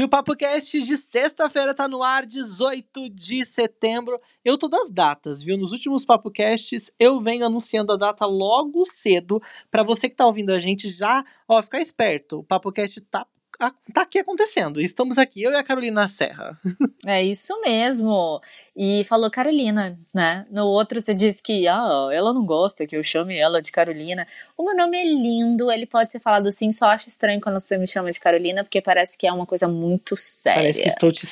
E o Papo Cast de sexta-feira tá no ar, 18 de setembro. Eu tô das datas, viu? Nos últimos Papo Casts eu venho anunciando a data logo cedo para você que tá ouvindo a gente já, ó, ficar esperto. O Papo Cast tá tá aqui acontecendo. Estamos aqui, eu e a Carolina Serra. É isso mesmo. E falou Carolina, né? No outro você disse que ah, ela não gosta que eu chame ela de Carolina. O meu nome é lindo, ele pode ser falado sim, só acho estranho quando você me chama de Carolina, porque parece que é uma coisa muito séria. Parece que estou te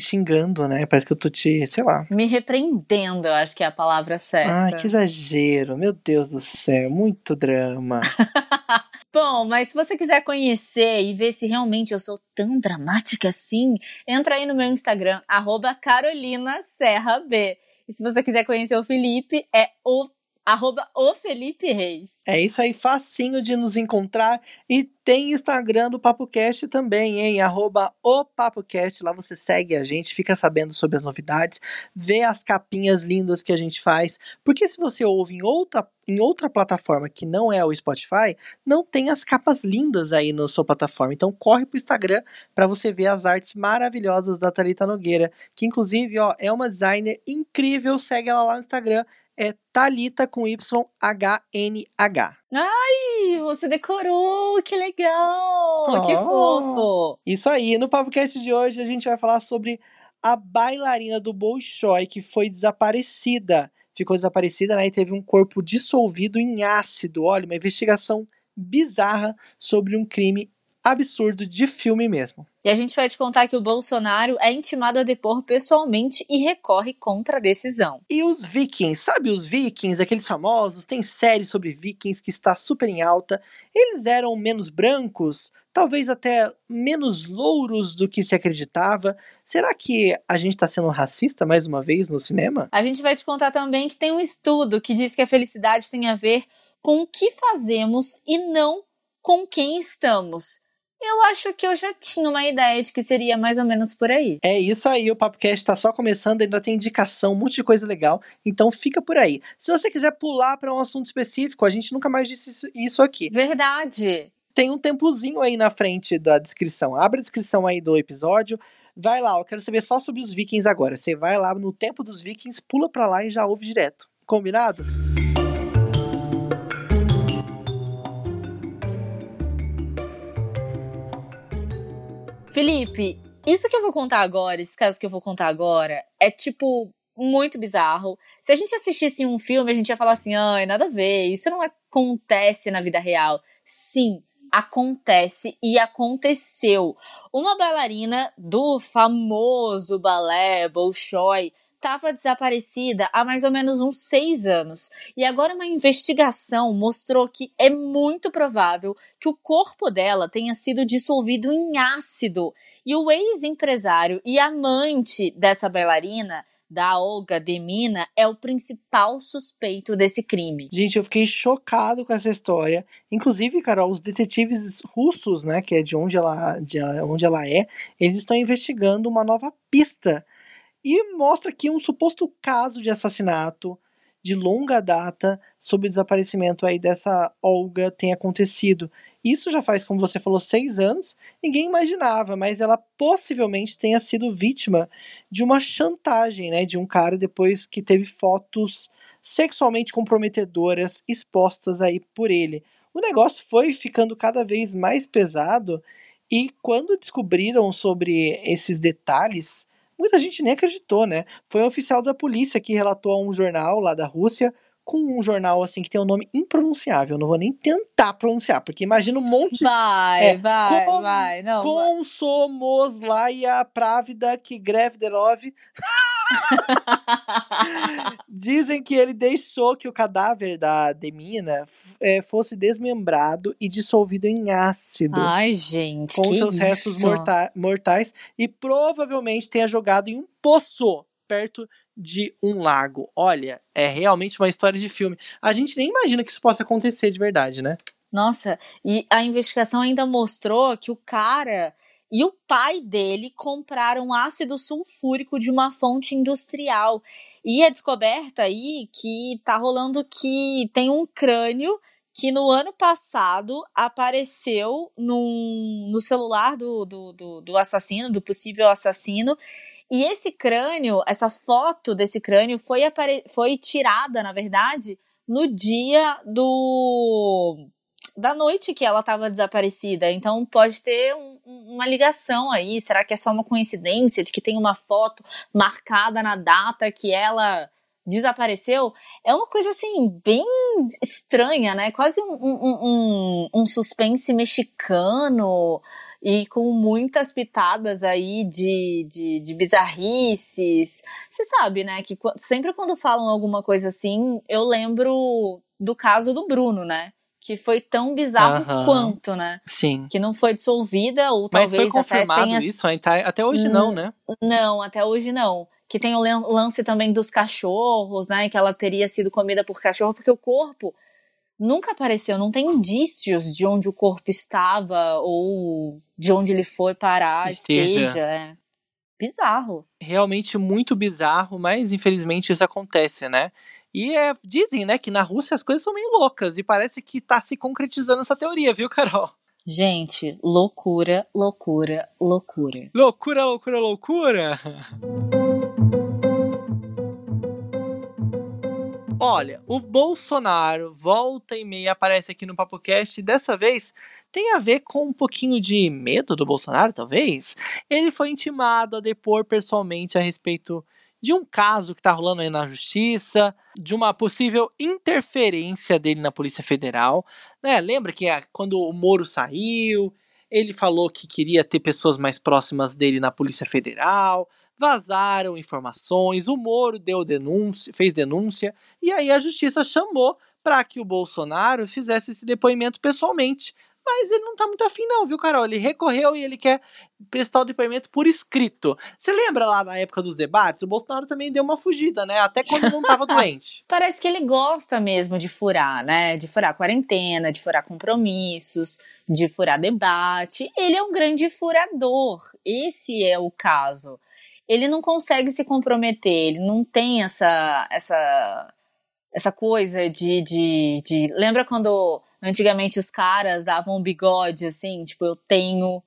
xingando, né? Parece que eu tô te, sei lá. Me repreendendo, eu acho que é a palavra certa. Ai, que exagero. Meu Deus do céu, muito drama. Bom, mas se você quiser conhecer e ver se realmente eu sou tão dramática assim, entra aí no meu Instagram, arroba Carolina Serra B. E se você quiser conhecer o Felipe, é o arroba o Felipe Reis. É isso aí, facinho de nos encontrar. E tem Instagram do PapoCast também, hein? Arroba o PapoCast. Lá você segue a gente, fica sabendo sobre as novidades, vê as capinhas lindas que a gente faz. Porque se você ouve em outra, em outra plataforma que não é o Spotify, não tem as capas lindas aí na sua plataforma. Então corre pro Instagram para você ver as artes maravilhosas da Thalita Nogueira, que inclusive, ó, é uma designer incrível. Segue ela lá no Instagram é Talita com Y H N H. Ai, você decorou, que legal, oh, que fofo. Isso aí, no podcast de hoje a gente vai falar sobre a bailarina do Bolshoi que foi desaparecida. Ficou desaparecida, né? E teve um corpo dissolvido em ácido. Olha, uma investigação bizarra sobre um crime absurdo de filme mesmo. E a gente vai te contar que o Bolsonaro é intimado a depor pessoalmente e recorre contra a decisão. E os vikings, sabe os vikings, aqueles famosos, tem série sobre vikings que está super em alta. Eles eram menos brancos, talvez até menos louros do que se acreditava. Será que a gente está sendo racista mais uma vez no cinema? A gente vai te contar também que tem um estudo que diz que a felicidade tem a ver com o que fazemos e não com quem estamos. Eu acho que eu já tinha uma ideia de que seria mais ou menos por aí. É isso aí, o Papocast está só começando, ainda tem indicação, um monte de coisa legal, então fica por aí. Se você quiser pular para um assunto específico, a gente nunca mais disse isso aqui. Verdade. Tem um tempozinho aí na frente da descrição. Abre a descrição aí do episódio. Vai lá, eu quero saber só sobre os vikings agora. Você vai lá no tempo dos vikings, pula para lá e já ouve direto. Combinado? Felipe, isso que eu vou contar agora, esse caso que eu vou contar agora, é tipo muito bizarro. Se a gente assistisse um filme, a gente ia falar assim: ai, nada a ver, isso não acontece na vida real. Sim, acontece e aconteceu. Uma bailarina do famoso balé Bolshoi estava desaparecida há mais ou menos uns seis anos. E agora uma investigação mostrou que é muito provável que o corpo dela tenha sido dissolvido em ácido. E o ex-empresário e amante dessa bailarina da Olga Demina é o principal suspeito desse crime. Gente, eu fiquei chocado com essa história. Inclusive, Carol, os detetives russos, né, que é de onde ela, de onde ela é, eles estão investigando uma nova pista e mostra aqui um suposto caso de assassinato de longa data sobre o desaparecimento aí dessa Olga tem acontecido. Isso já faz, como você falou, seis anos. Ninguém imaginava, mas ela possivelmente tenha sido vítima de uma chantagem, né? De um cara depois que teve fotos sexualmente comprometedoras expostas aí por ele. O negócio foi ficando cada vez mais pesado e quando descobriram sobre esses detalhes, muita gente nem acreditou, né? Foi um oficial da polícia que relatou a um jornal lá da Rússia com um jornal assim que tem um nome impronunciável. Eu não vou nem tentar pronunciar, porque imagina um monte. Vai, é, vai, com, vai. Não, Komsomoslaia Právida que Grevderov. Dizem que ele deixou que o cadáver da Demina é, fosse desmembrado e dissolvido em ácido. Ai, gente. Com seus isso? restos morta mortais e provavelmente tenha jogado em um poço perto de um lago. Olha, é realmente uma história de filme. A gente nem imagina que isso possa acontecer de verdade, né? Nossa, e a investigação ainda mostrou que o cara e o pai dele compraram ácido sulfúrico de uma fonte industrial. E é descoberta aí que tá rolando que tem um crânio que no ano passado apareceu num, no celular do, do, do, do assassino, do possível assassino. E esse crânio, essa foto desse crânio foi, foi tirada, na verdade, no dia do da noite que ela estava desaparecida. Então pode ter um, uma ligação aí. Será que é só uma coincidência de que tem uma foto marcada na data que ela desapareceu? É uma coisa assim, bem estranha, né? Quase um, um, um, um suspense mexicano e com muitas pitadas aí de, de, de bizarrices. Você sabe, né? Que sempre quando falam alguma coisa assim, eu lembro do caso do Bruno, né? que foi tão bizarro quanto, né? Sim. Que não foi dissolvida, ou Mas talvez foi confirmado até tenha... isso? Até hoje não, né? Não, até hoje não. Que tem o lance também dos cachorros, né? Que ela teria sido comida por cachorro, porque o corpo nunca apareceu, não tem indícios de onde o corpo estava ou de onde ele foi parar, esteja. esteja é. Bizarro. Realmente muito bizarro, mas infelizmente isso acontece, né? E é, dizem, né, que na Rússia as coisas são meio loucas e parece que tá se concretizando essa teoria, viu, Carol? Gente, loucura, loucura, loucura. Loucura, loucura, loucura. Olha, o Bolsonaro volta e meia aparece aqui no PapoCast e dessa vez tem a ver com um pouquinho de medo do Bolsonaro, talvez. Ele foi intimado a depor pessoalmente a respeito de um caso que está rolando aí na justiça, de uma possível interferência dele na Polícia Federal. Né? Lembra que quando o Moro saiu, ele falou que queria ter pessoas mais próximas dele na Polícia Federal, vazaram informações, o Moro deu denúncia, fez denúncia, e aí a justiça chamou para que o Bolsonaro fizesse esse depoimento pessoalmente mas ele não tá muito afim, não, viu, Carol? Ele recorreu e ele quer prestar o depoimento por escrito. Você lembra lá na época dos debates? O Bolsonaro também deu uma fugida, né? Até quando não tava doente. Parece que ele gosta mesmo de furar, né? De furar quarentena, de furar compromissos, de furar debate. Ele é um grande furador. Esse é o caso. Ele não consegue se comprometer, ele não tem essa essa essa coisa de, de, de... lembra quando Antigamente os caras davam um bigode assim, tipo, eu tenho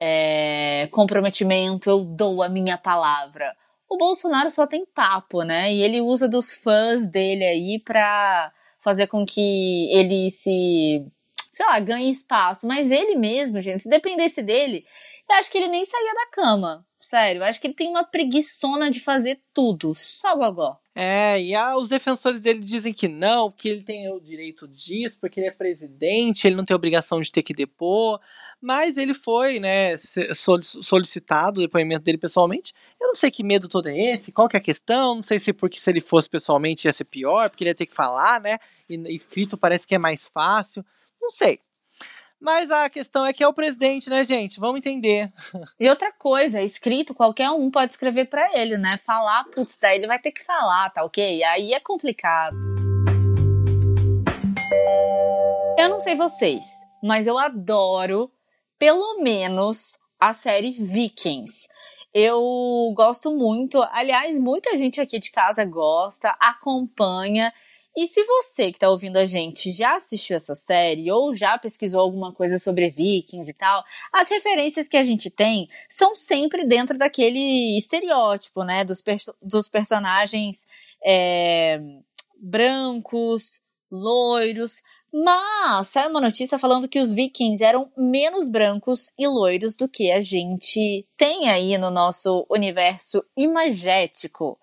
é, comprometimento, eu dou a minha palavra. O Bolsonaro só tem papo, né? E ele usa dos fãs dele aí pra fazer com que ele se, sei lá, ganhe espaço. Mas ele mesmo, gente, se dependesse dele, eu acho que ele nem saía da cama. Sério, acho que ele tem uma preguiçona de fazer tudo, só gogó. É, e ah, os defensores dele dizem que não, que ele tem o direito disso, porque ele é presidente, ele não tem obrigação de ter que depor, mas ele foi, né, solicitado o depoimento dele pessoalmente. Eu não sei que medo todo é esse, qual que é a questão, não sei se porque se ele fosse pessoalmente ia ser pior, porque ele ia ter que falar, né, e escrito parece que é mais fácil, não sei. Mas a questão é que é o presidente, né, gente? Vamos entender. E outra coisa, escrito, qualquer um pode escrever para ele, né? Falar, putz, daí ele vai ter que falar, tá ok? Aí é complicado. Eu não sei vocês, mas eu adoro, pelo menos, a série Vikings. Eu gosto muito, aliás, muita gente aqui de casa gosta, acompanha. E se você que está ouvindo a gente já assistiu essa série ou já pesquisou alguma coisa sobre vikings e tal, as referências que a gente tem são sempre dentro daquele estereótipo, né? Dos, perso dos personagens é, brancos, loiros. Mas saiu uma notícia falando que os vikings eram menos brancos e loiros do que a gente tem aí no nosso universo imagético.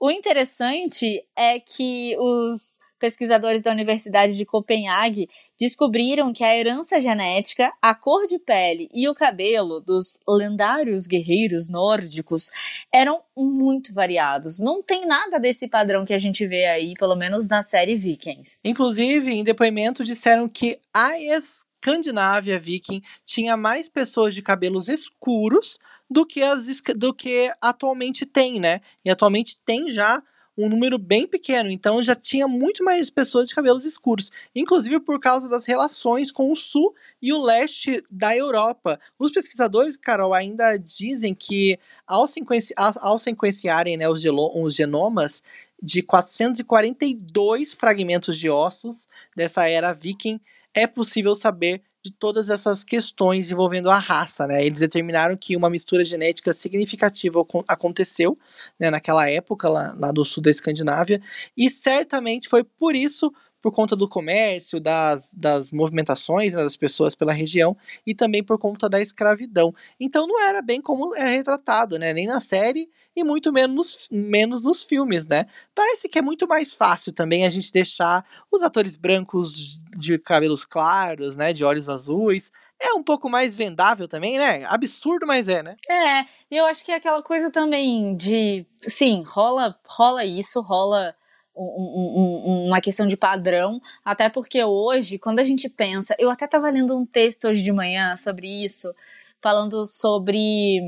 O interessante é que os pesquisadores da Universidade de Copenhague descobriram que a herança genética, a cor de pele e o cabelo dos lendários guerreiros nórdicos eram muito variados. Não tem nada desse padrão que a gente vê aí, pelo menos na série Vikings. Inclusive, em depoimento disseram que a Escandinávia viking tinha mais pessoas de cabelos escuros do que as do que atualmente tem, né? E atualmente tem já um número bem pequeno, então já tinha muito mais pessoas de cabelos escuros, inclusive por causa das relações com o sul e o leste da Europa. Os pesquisadores, Carol, ainda dizem que ao, sequenci ao sequenciarem né, os, os genomas de 442 fragmentos de ossos dessa era viking, é possível saber de todas essas questões envolvendo a raça, né? Eles determinaram que uma mistura genética significativa aconteceu né, naquela época lá, lá do sul da Escandinávia e certamente foi por isso por conta do comércio, das, das movimentações né, das pessoas pela região e também por conta da escravidão. Então não era bem como é retratado, né? Nem na série e muito menos, menos nos filmes, né? Parece que é muito mais fácil também a gente deixar os atores brancos de cabelos claros, né? De olhos azuis. É um pouco mais vendável também, né? Absurdo, mas é, né? É, e eu acho que é aquela coisa também de. Sim, rola, rola isso, rola um, um, uma questão de padrão, até porque hoje, quando a gente pensa, eu até estava lendo um texto hoje de manhã sobre isso, falando sobre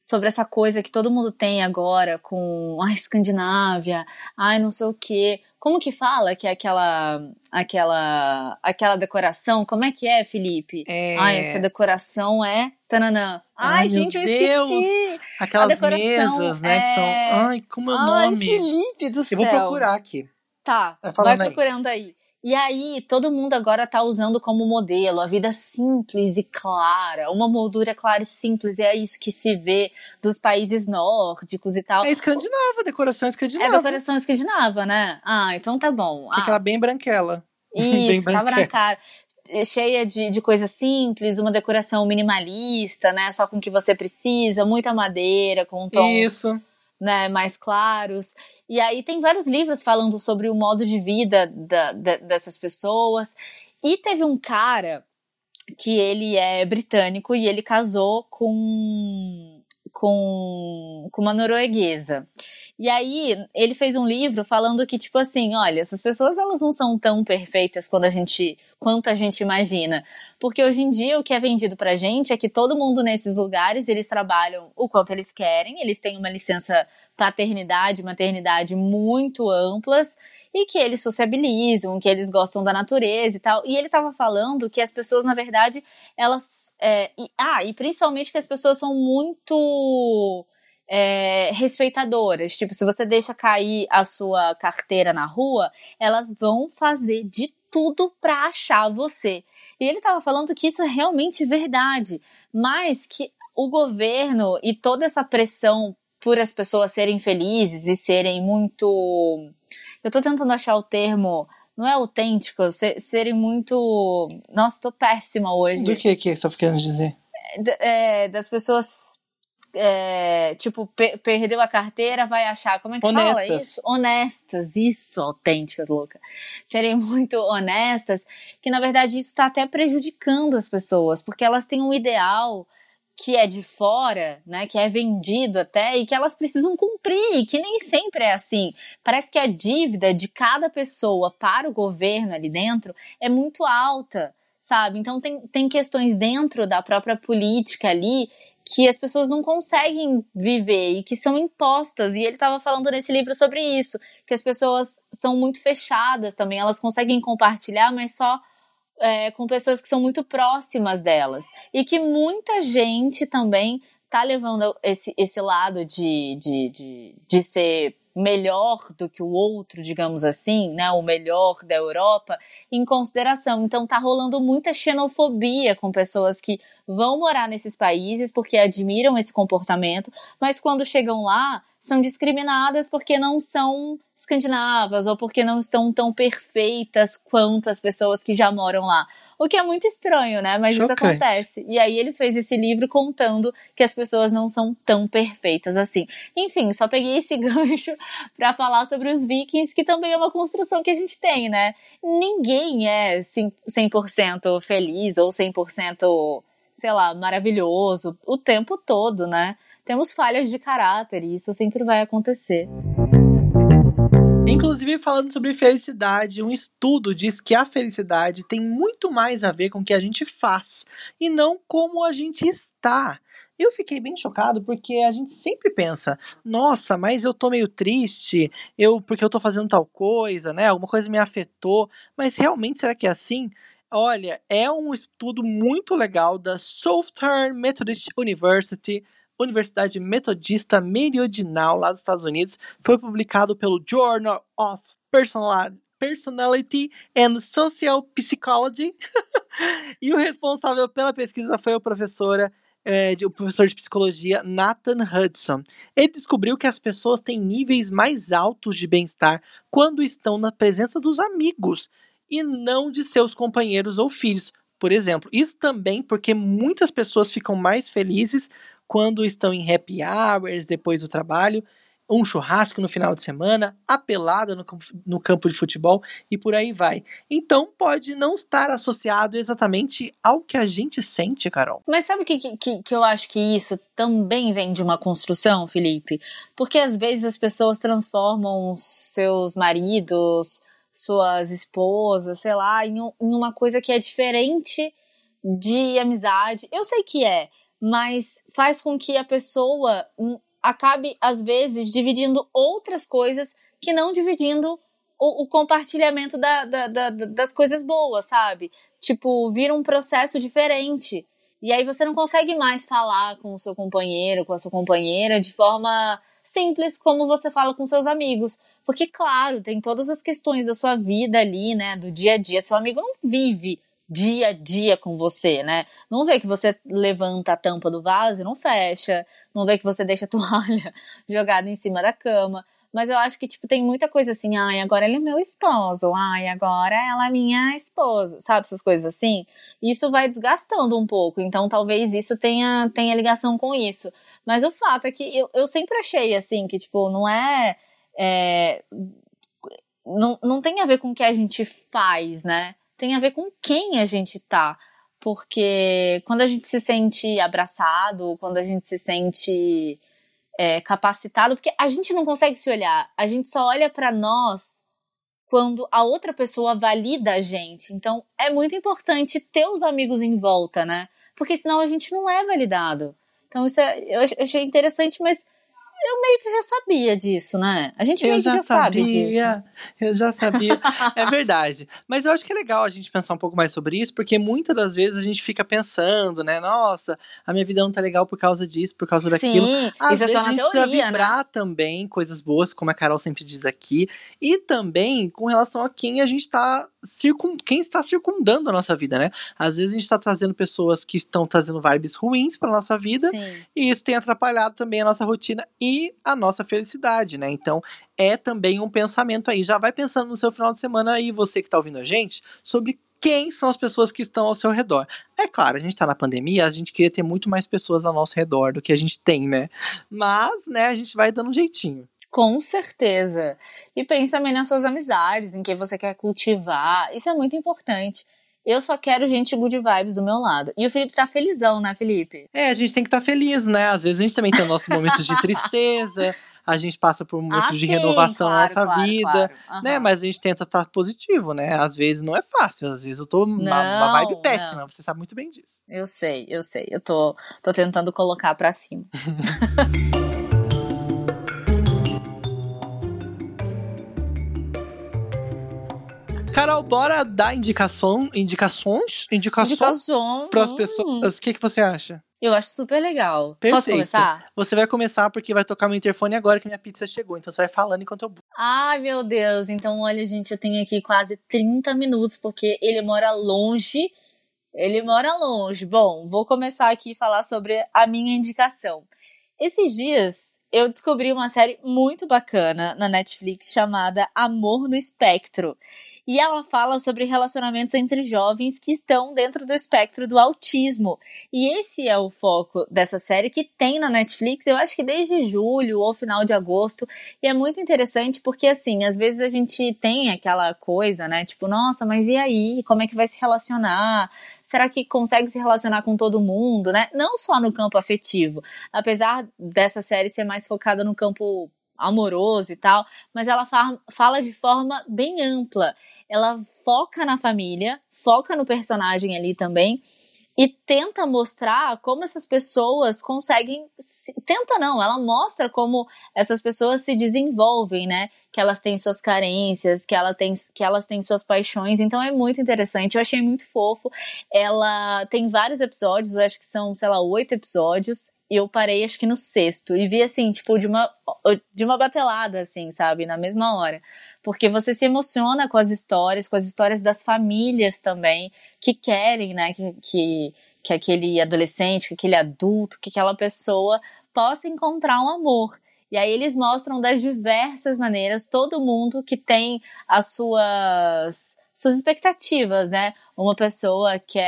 sobre essa coisa que todo mundo tem agora com a Escandinávia, ai não sei o que. Como que fala que é aquela aquela aquela decoração? Como é que é, Felipe? É... Ai, essa decoração é tananã. Ai, ai gente, eu Deus. esqueci. Aquelas mesas, né, é... que são, é ai, como é o nome? Ai, Felipe do céu. Eu vou procurar aqui. Tá, vai procurando aí. aí. E aí, todo mundo agora tá usando como modelo a vida simples e clara, uma moldura clara e simples, e é isso que se vê dos países nórdicos e tal. É escandinava, decoração escandinava. É decoração escandinava, né? Ah, então tá bom. Ah. Aquela bem branquela. Isso, bem tava na cara cheia de, de coisas simples, uma decoração minimalista, né? Só com o que você precisa, muita madeira, com um tom. Isso né, mais claros. E aí tem vários livros falando sobre o modo de vida da, da, dessas pessoas. E teve um cara que ele é britânico e ele casou com, com, com uma norueguesa. E aí, ele fez um livro falando que, tipo assim, olha, essas pessoas elas não são tão perfeitas quando a gente, quanto a gente imagina. Porque hoje em dia o que é vendido pra gente é que todo mundo nesses lugares, eles trabalham o quanto eles querem, eles têm uma licença paternidade, maternidade muito amplas e que eles sociabilizam, que eles gostam da natureza e tal. E ele tava falando que as pessoas, na verdade, elas. É, e, ah, e principalmente que as pessoas são muito é, respeitadoras. Tipo, se você deixa cair a sua carteira na rua, elas vão fazer de tudo para achar você. E ele estava falando que isso é realmente verdade, mas que o governo e toda essa pressão por as pessoas serem felizes e serem muito. Eu tô tentando achar o termo. Não é autêntico, serem muito. Nossa, tô péssima hoje. Do que que você tá querendo dizer? É, das pessoas é, tipo, per perdeu a carteira, vai achar, como é que honestas. fala isso? Honestas, isso, autênticas, louca. Serem muito honestas, que na verdade isso está até prejudicando as pessoas, porque elas têm um ideal que é de fora, né, que é vendido até e que elas precisam cumprir, que nem sempre é assim. Parece que a dívida de cada pessoa para o governo ali dentro é muito alta, sabe? Então tem, tem questões dentro da própria política ali que as pessoas não conseguem viver e que são impostas. E ele estava falando nesse livro sobre isso, que as pessoas são muito fechadas também, elas conseguem compartilhar, mas só é, com pessoas que são muito próximas delas. E que muita gente também tá levando esse, esse lado de, de, de, de ser melhor do que o outro, digamos assim, né, o melhor da Europa, em consideração. Então tá rolando muita xenofobia com pessoas que vão morar nesses países porque admiram esse comportamento, mas quando chegam lá, são discriminadas porque não são escandinavas ou porque não estão tão perfeitas quanto as pessoas que já moram lá. O que é muito estranho, né? Mas Chocante. isso acontece. E aí ele fez esse livro contando que as pessoas não são tão perfeitas assim. Enfim, só peguei esse gancho para falar sobre os vikings, que também é uma construção que a gente tem, né? Ninguém é 100% feliz ou 100%, sei lá, maravilhoso o tempo todo, né? temos falhas de caráter e isso sempre vai acontecer. Inclusive, falando sobre felicidade, um estudo diz que a felicidade tem muito mais a ver com o que a gente faz e não como a gente está. Eu fiquei bem chocado porque a gente sempre pensa, nossa, mas eu tô meio triste, eu porque eu tô fazendo tal coisa, né? Alguma coisa me afetou, mas realmente será que é assim? Olha, é um estudo muito legal da Southern Methodist University Universidade Metodista Meridional, lá dos Estados Unidos, foi publicado pelo Journal of Personality and Social Psychology. e o responsável pela pesquisa foi o professor, é, o professor de psicologia Nathan Hudson. Ele descobriu que as pessoas têm níveis mais altos de bem-estar quando estão na presença dos amigos e não de seus companheiros ou filhos. Por exemplo, isso também porque muitas pessoas ficam mais felizes quando estão em happy hours depois do trabalho, um churrasco no final de semana, a pelada no, no campo de futebol e por aí vai. Então pode não estar associado exatamente ao que a gente sente, Carol. Mas sabe que, que, que eu acho que isso também vem de uma construção, Felipe? Porque às vezes as pessoas transformam seus maridos, suas esposas, sei lá, em, em uma coisa que é diferente de amizade. Eu sei que é, mas faz com que a pessoa hum, acabe, às vezes, dividindo outras coisas que não dividindo o, o compartilhamento da, da, da, das coisas boas, sabe? Tipo, vira um processo diferente. E aí você não consegue mais falar com o seu companheiro, com a sua companheira de forma simples como você fala com seus amigos. Porque, claro, tem todas as questões da sua vida ali, né? Do dia a dia. Seu amigo não vive dia a dia com você, né? Não vê que você levanta a tampa do vaso e não fecha, não vê que você deixa a toalha jogada em cima da cama. Mas eu acho que, tipo, tem muita coisa assim, ai, agora ele é meu esposo, ai, agora ela é minha esposa, sabe? Essas coisas assim. Isso vai desgastando um pouco, então talvez isso tenha, tenha ligação com isso. Mas o fato é que eu, eu sempre achei, assim, que, tipo, não é, é não, não tem a ver com o que a gente faz, né? tem a ver com quem a gente tá. Porque quando a gente se sente abraçado, quando a gente se sente é, capacitado, porque a gente não consegue se olhar, a gente só olha para nós quando a outra pessoa valida a gente. Então é muito importante ter os amigos em volta, né? Porque senão a gente não é validado. Então isso é, eu achei interessante, mas eu meio que já sabia disso, né? A gente meio eu já, já sabia, sabe disso. Eu já sabia. é verdade. Mas eu acho que é legal a gente pensar um pouco mais sobre isso, porque muitas das vezes a gente fica pensando, né? Nossa, a minha vida não tá legal por causa disso, por causa daquilo. Sim, Às isso vezes é só na a gente teoria, precisa vibrar né? também coisas boas, como a Carol sempre diz aqui. E também com relação a quem a gente tá circun... quem está circundando a nossa vida, né? Às vezes a gente está trazendo pessoas que estão trazendo vibes ruins para nossa vida, Sim. e isso tem atrapalhado também a nossa rotina e a nossa felicidade, né? Então, é também um pensamento aí. Já vai pensando no seu final de semana aí, você que tá ouvindo a gente, sobre quem são as pessoas que estão ao seu redor. É claro, a gente tá na pandemia, a gente queria ter muito mais pessoas ao nosso redor do que a gente tem, né? Mas, né, a gente vai dando um jeitinho. Com certeza. E pense também nas suas amizades, em quem você quer cultivar. Isso é muito importante. Eu só quero gente good vibes do meu lado. E o Felipe tá felizão, né, Felipe? É, a gente tem que estar tá feliz, né? Às vezes a gente também tem nossos momentos de tristeza, a gente passa por momentos ah, de sim, renovação claro, na nossa claro, vida, claro. Uhum. né? Mas a gente tenta estar positivo, né? Às vezes não é fácil, às vezes eu tô não, uma, uma vibe péssima, não. você sabe muito bem disso. Eu sei, eu sei. Eu tô, tô tentando colocar pra cima. Carol, bora dar indicação, indicações, indicações para as pessoas. O que, que você acha? Eu acho super legal. Perfeito. Posso começar? Você vai começar porque vai tocar meu interfone agora que minha pizza chegou. Então você vai falando enquanto eu. Ai, meu Deus. Então, olha, gente, eu tenho aqui quase 30 minutos porque ele mora longe. Ele mora longe. Bom, vou começar aqui a falar sobre a minha indicação. Esses dias eu descobri uma série muito bacana na Netflix chamada Amor no Espectro e ela fala sobre relacionamentos entre jovens que estão dentro do espectro do autismo. E esse é o foco dessa série que tem na Netflix, eu acho que desde julho ou final de agosto. E é muito interessante porque, assim, às vezes a gente tem aquela coisa, né? Tipo, nossa, mas e aí? Como é que vai se relacionar? Será que consegue se relacionar com todo mundo, né? Não só no campo afetivo. Apesar dessa série ser mais focada no campo amoroso e tal, mas ela fa fala de forma bem ampla. Ela foca na família, foca no personagem ali também, e tenta mostrar como essas pessoas conseguem. Tenta não, ela mostra como essas pessoas se desenvolvem, né? Que elas têm suas carências, que, ela tem, que elas têm suas paixões. Então é muito interessante. Eu achei muito fofo. Ela tem vários episódios, eu acho que são, sei lá, oito episódios. E eu parei, acho que no sexto. E vi, assim, tipo, de uma, de uma batelada, assim, sabe? Na mesma hora. Porque você se emociona com as histórias, com as histórias das famílias também, que querem, né, que, que, que aquele adolescente, que aquele adulto, que aquela pessoa possa encontrar um amor. E aí eles mostram das diversas maneiras todo mundo que tem as suas suas expectativas, né? Uma pessoa que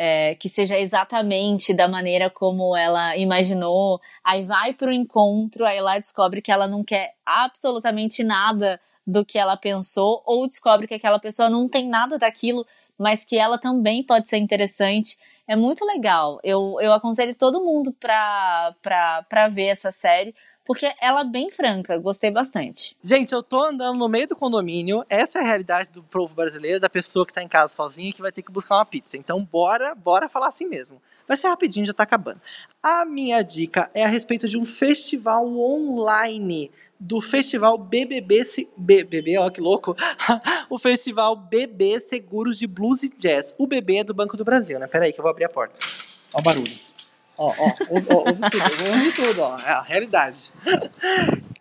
é que seja exatamente da maneira como ela imaginou. Aí vai para o encontro, aí lá descobre que ela não quer absolutamente nada do que ela pensou, ou descobre que aquela pessoa não tem nada daquilo, mas que ela também pode ser interessante. É muito legal. Eu, eu aconselho todo mundo para pra ver essa série, porque ela é bem franca, gostei bastante. Gente, eu tô andando no meio do condomínio, essa é a realidade do povo brasileiro, da pessoa que tá em casa sozinha que vai ter que buscar uma pizza. Então, bora, bora falar assim mesmo. Vai ser rapidinho, já tá acabando. A minha dica é a respeito de um festival online do festival BBB, BBB, ó que louco, o festival BB Seguros de Blues e Jazz. O BB é do Banco do Brasil, né? Peraí que eu vou abrir a porta. Ó o barulho. Ó, ó, ouve, ó, ouve tudo, ouve tudo, ó. É a realidade.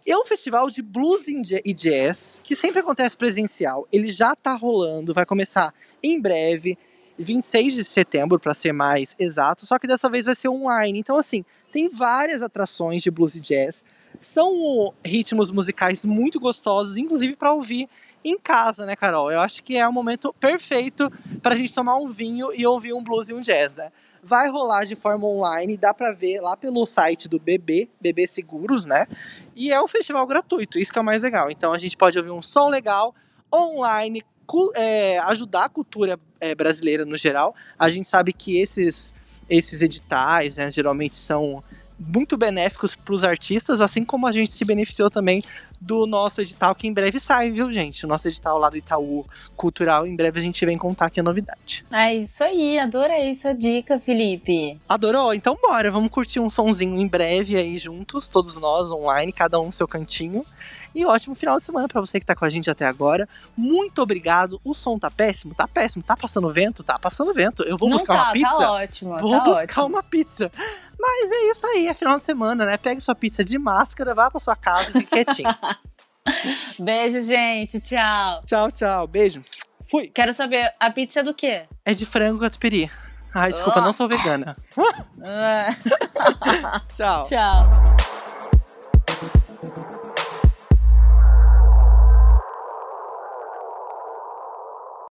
É um festival de blues e jazz que sempre acontece presencial. Ele já tá rolando, vai começar em breve, 26 de setembro para ser mais exato, só que dessa vez vai ser online. Então assim, tem várias atrações de blues e jazz. São ritmos musicais muito gostosos, inclusive para ouvir em casa, né, Carol? Eu acho que é o momento perfeito para a gente tomar um vinho e ouvir um blues e um jazz, né? vai rolar de forma online, dá para ver lá pelo site do BB, BB Seguros, né? E é um festival gratuito, isso que é o mais legal. Então a gente pode ouvir um som legal online, é, ajudar a cultura é, brasileira no geral. A gente sabe que esses, esses editais, né, geralmente são muito benéficos para os artistas, assim como a gente se beneficiou também do nosso edital, que em breve sai, viu, gente? O nosso edital lá do Itaú Cultural, em breve a gente vem contar aqui a novidade. É isso aí, adorei sua dica, Felipe. Adorou? Então bora, vamos curtir um sonzinho em breve aí juntos, todos nós online, cada um no seu cantinho. E ótimo final de semana para você que tá com a gente até agora. Muito obrigado. O som tá péssimo? Tá péssimo. Tá passando vento? Tá passando vento. Eu vou Não buscar tá, uma pizza? Tá ótimo. Vou tá buscar ótimo. uma pizza. Mas é isso aí, é final de semana, né? Pegue sua pizza de máscara, vá pra sua casa e fique quietinho. Beijo, gente. Tchau. tchau, tchau. Beijo. Fui. Quero saber, a pizza é do quê? É de frango catupiry. Ai, desculpa, Oh. não sou vegana. Tchau. Tchau.